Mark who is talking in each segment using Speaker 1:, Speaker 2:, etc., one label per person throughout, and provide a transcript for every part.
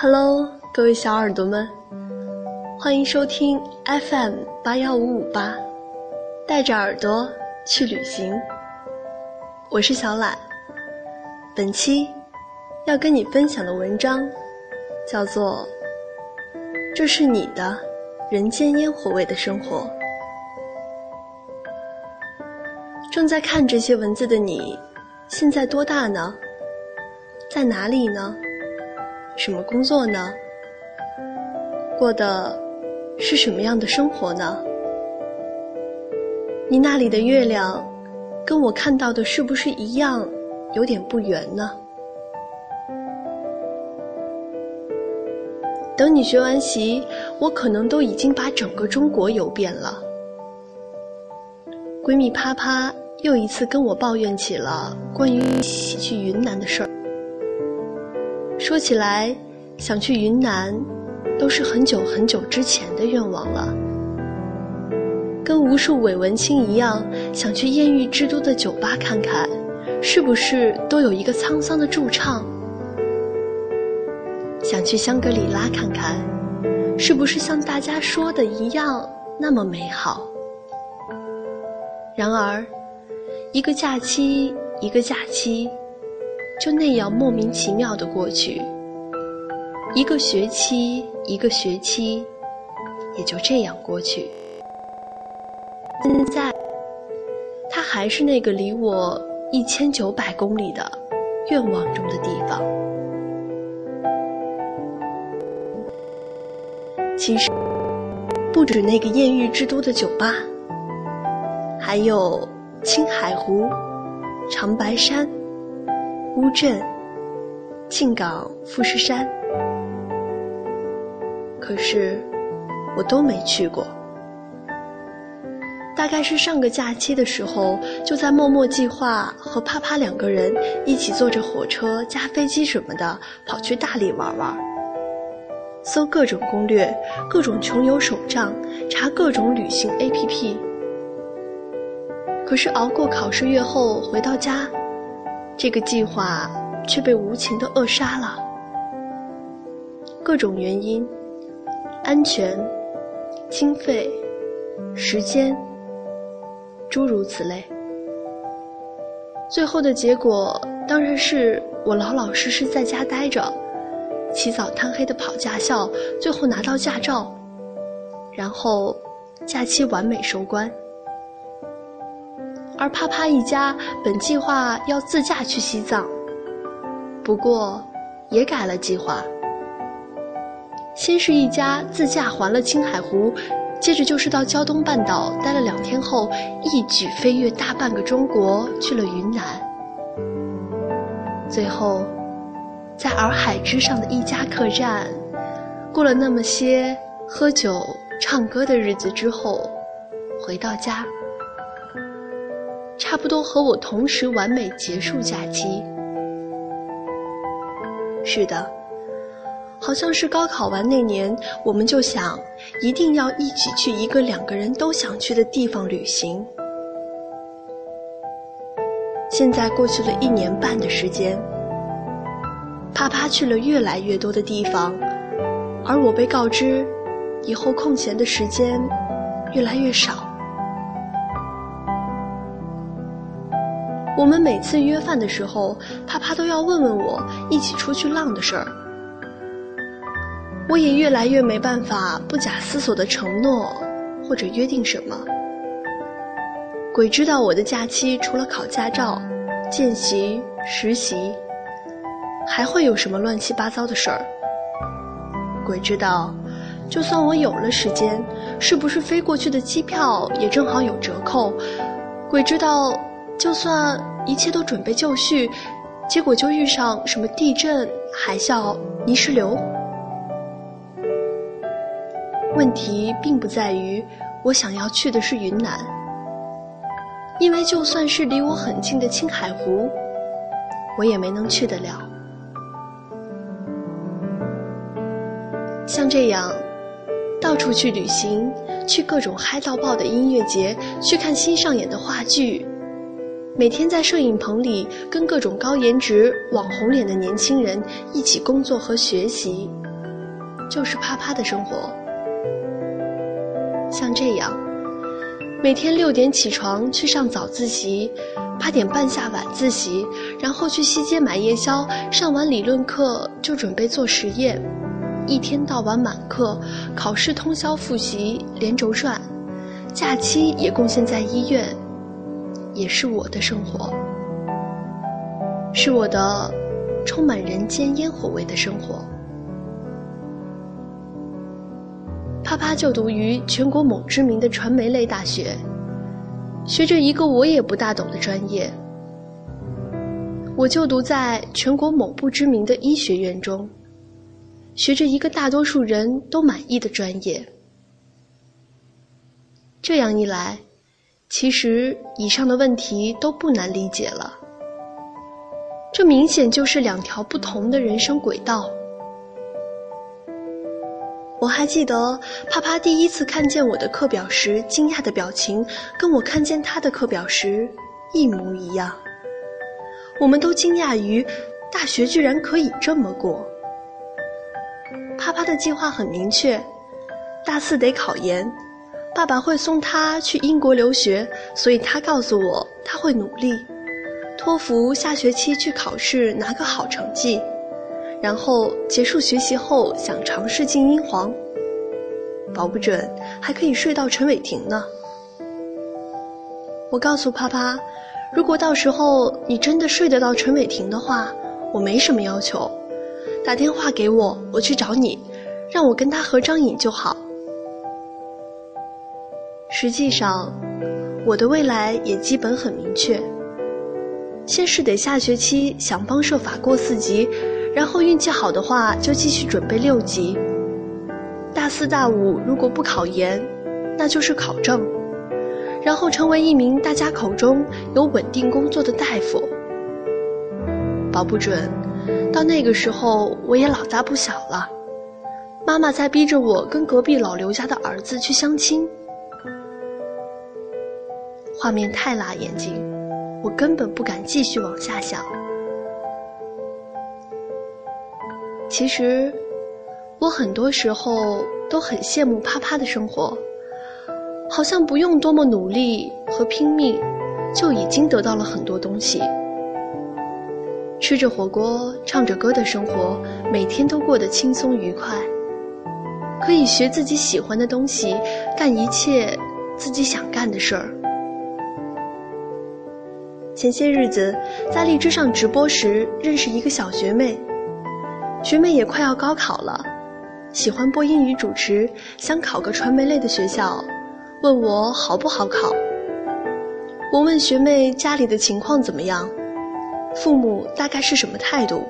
Speaker 1: Hello，各位小耳朵们，欢迎收听 FM 八幺五五八，带着耳朵去旅行。我是小懒，本期要跟你分享的文章叫做《这是你的人间烟火味的生活》。正在看这些文字的你，现在多大呢？在哪里呢？什么工作呢？过的是什么样的生活呢？你那里的月亮，跟我看到的是不是一样，有点不圆呢？等你学完习，我可能都已经把整个中国游遍了。闺蜜啪啪又一次跟我抱怨起了关于一起去云南的事儿。说起来，想去云南，都是很久很久之前的愿望了。跟无数伪文青一样，想去艳遇之都的酒吧看看，是不是都有一个沧桑的驻唱？想去香格里拉看看，是不是像大家说的一样那么美好？然而，一个假期，一个假期。就那样莫名其妙的过去，一个学期一个学期，也就这样过去。现在，它还是那个离我一千九百公里的愿望中的地方。其实，不止那个艳遇之都的酒吧，还有青海湖、长白山。乌镇、靖港、富士山，可是我都没去过。大概是上个假期的时候，就在默默计划和啪啪两个人一起坐着火车加飞机什么的跑去大理玩玩，搜各种攻略，各种穷游手账，查各种旅行 APP。可是熬过考试月后回到家。这个计划却被无情的扼杀了，各种原因，安全、经费、时间，诸如此类。最后的结果当然是我老老实实在家待着，起早贪黑的跑驾校，最后拿到驾照，然后假期完美收官。而啪啪一家本计划要自驾去西藏，不过也改了计划。先是一家自驾环了青海湖，接着就是到胶东半岛待了两天后，一举飞越大半个中国去了云南。最后，在洱海之上的一家客栈，过了那么些喝酒唱歌的日子之后，回到家。差不多和我同时完美结束假期。是的，好像是高考完那年，我们就想一定要一起去一个两个人都想去的地方旅行。现在过去了一年半的时间，啪啪去了越来越多的地方，而我被告知，以后空闲的时间越来越少。我们每次约饭的时候，啪啪都要问问我一起出去浪的事儿。我也越来越没办法不假思索的承诺或者约定什么。鬼知道我的假期除了考驾照、见习、实习，还会有什么乱七八糟的事儿。鬼知道，就算我有了时间，是不是飞过去的机票也正好有折扣？鬼知道。就算一切都准备就绪，结果就遇上什么地震、海啸、泥石流。问题并不在于我想要去的是云南，因为就算是离我很近的青海湖，我也没能去得了。像这样，到处去旅行，去各种嗨到爆的音乐节，去看新上演的话剧。每天在摄影棚里跟各种高颜值、网红脸的年轻人一起工作和学习，就是啪啪的生活。像这样，每天六点起床去上早自习，八点半下晚自习，然后去西街买夜宵，上完理论课就准备做实验，一天到晚满课，考试通宵复习，连轴转，假期也贡献在医院，也是我的生活，是我的充满人间烟火味的生活。啪啪就读于全国某知名的传媒类大学，学着一个我也不大懂的专业。我就读在全国某不知名的医学院中，学着一个大多数人都满意的专业。这样一来，其实以上的问题都不难理解了。这明显就是两条不同的人生轨道。我还记得，啪啪第一次看见我的课表时，惊讶的表情，跟我看见他的课表时一模一样。我们都惊讶于，大学居然可以这么过。啪啪的计划很明确，大四得考研，爸爸会送他去英国留学，所以他告诉我他会努力，托福下学期去考试拿个好成绩。然后结束学习后，想尝试进英皇，保不准还可以睡到陈伟霆呢。我告诉啪啪，如果到时候你真的睡得到陈伟霆的话，我没什么要求，打电话给我，我去找你，让我跟他合张影就好。实际上，我的未来也基本很明确，先是得下学期想方设法过四级。然后运气好的话，就继续准备六级。大四、大五如果不考研，那就是考证，然后成为一名大家口中有稳定工作的大夫。保不准，到那个时候我也老大不小了，妈妈在逼着我跟隔壁老刘家的儿子去相亲。画面太辣眼睛，我根本不敢继续往下想。其实，我很多时候都很羡慕啪啪的生活，好像不用多么努力和拼命，就已经得到了很多东西。吃着火锅，唱着歌的生活，每天都过得轻松愉快，可以学自己喜欢的东西，干一切自己想干的事儿。前些日子在荔枝上直播时，认识一个小学妹。学妹也快要高考了，喜欢播英语主持，想考个传媒类的学校，问我好不好考。我问学妹家里的情况怎么样，父母大概是什么态度。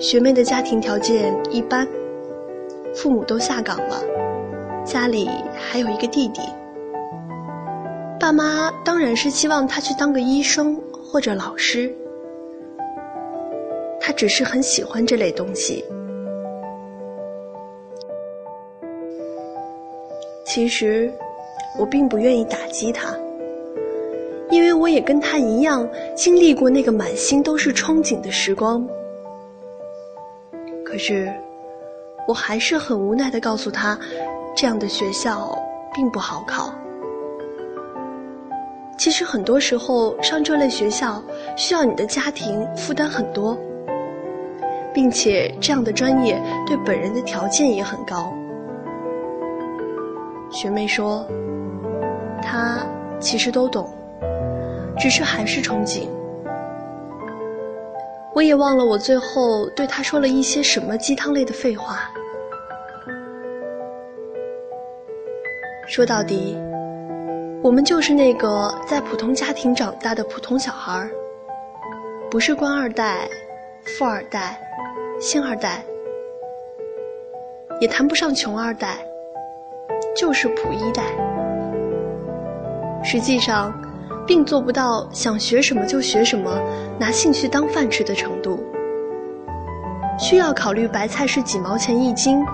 Speaker 1: 学妹的家庭条件一般，父母都下岗了，家里还有一个弟弟。爸妈当然是希望他去当个医生或者老师。他只是很喜欢这类东西。其实，我并不愿意打击他，因为我也跟他一样经历过那个满心都是憧憬的时光。可是，我还是很无奈的告诉他，这样的学校并不好考。其实很多时候上这类学校，需要你的家庭负担很多。并且这样的专业对本人的条件也很高。学妹说，她其实都懂，只是还是憧憬。我也忘了我最后对她说了一些什么鸡汤类的废话。说到底，我们就是那个在普通家庭长大的普通小孩儿，不是官二代、富二代。星二代，也谈不上穷二代，就是普一代。实际上，并做不到想学什么就学什么，拿兴趣当饭吃的程度。需要考虑白菜是几毛钱一斤，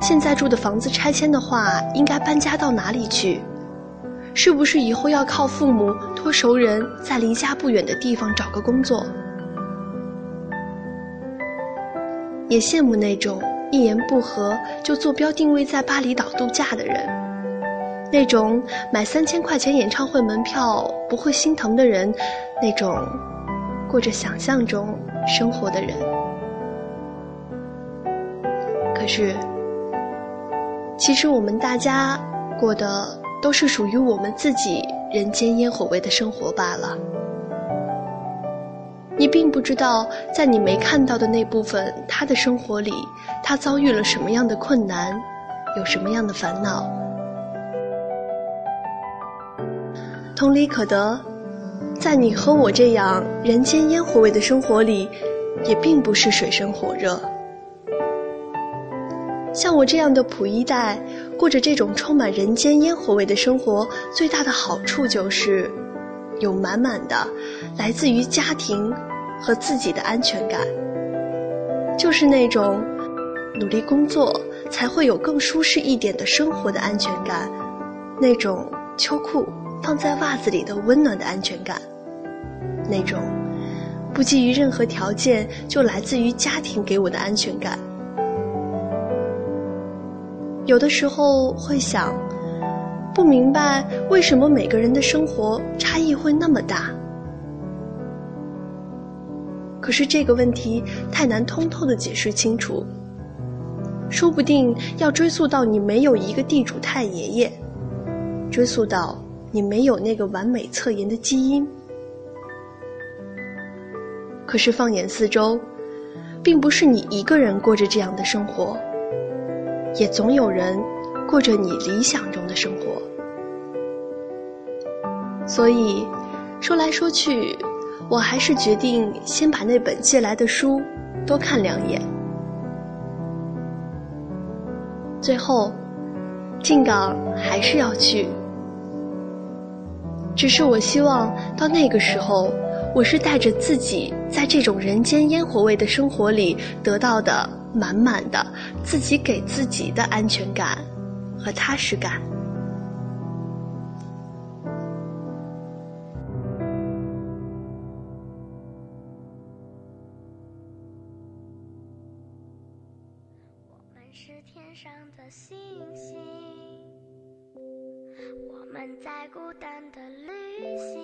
Speaker 1: 现在住的房子拆迁的话，应该搬家到哪里去？是不是以后要靠父母托熟人在离家不远的地方找个工作，也羡慕那种一言不合就坐标定位在巴厘岛度假的人，那种买三千块钱演唱会门票不会心疼的人，那种过着想象中生活的人。可是，其实我们大家过的都是属于我们自己。人间烟火味的生活罢了。你并不知道，在你没看到的那部分他的生活里，他遭遇了什么样的困难，有什么样的烦恼。同理可得，在你和我这样人间烟火味的生活里，也并不是水深火热。像我这样的普一代。过着这种充满人间烟火味的生活，最大的好处就是，有满满的来自于家庭和自己的安全感，就是那种努力工作才会有更舒适一点的生活的安全感，那种秋裤放在袜子里的温暖的安全感，那种不基于任何条件就来自于家庭给我的安全感。有的时候会想，不明白为什么每个人的生活差异会那么大。可是这个问题太难通透的解释清楚，说不定要追溯到你没有一个地主太爷爷，追溯到你没有那个完美侧颜的基因。可是放眼四周，并不是你一个人过着这样的生活。也总有人过着你理想中的生活，所以说来说去，我还是决定先把那本借来的书多看两眼。最后，进港还是要去，只是我希望到那个时候，我是带着自己在这种人间烟火味的生活里得到的。满满的自己给自己的安全感和踏实感。
Speaker 2: 我们是天上的星星，我们在孤单的旅行，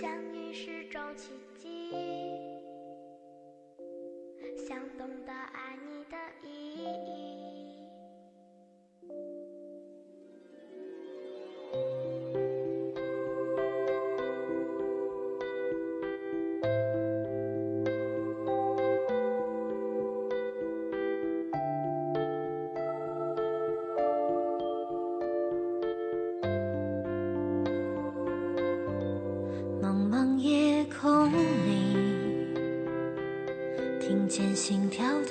Speaker 2: 相遇是种奇迹。懂得爱。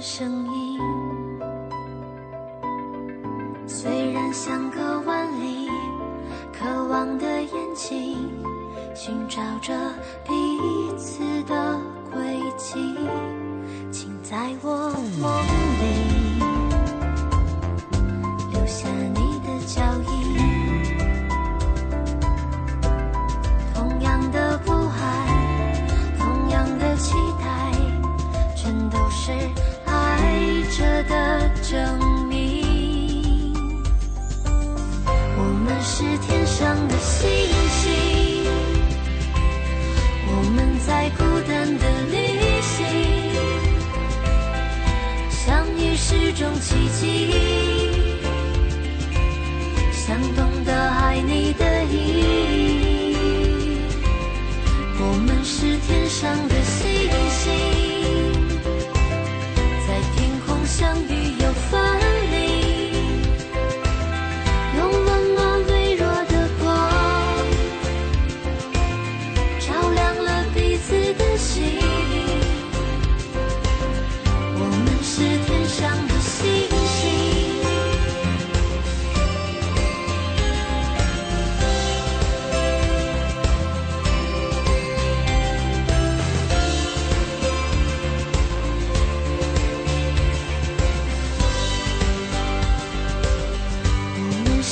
Speaker 3: 声音。虽然相隔万里，渴望的眼睛。寻找着彼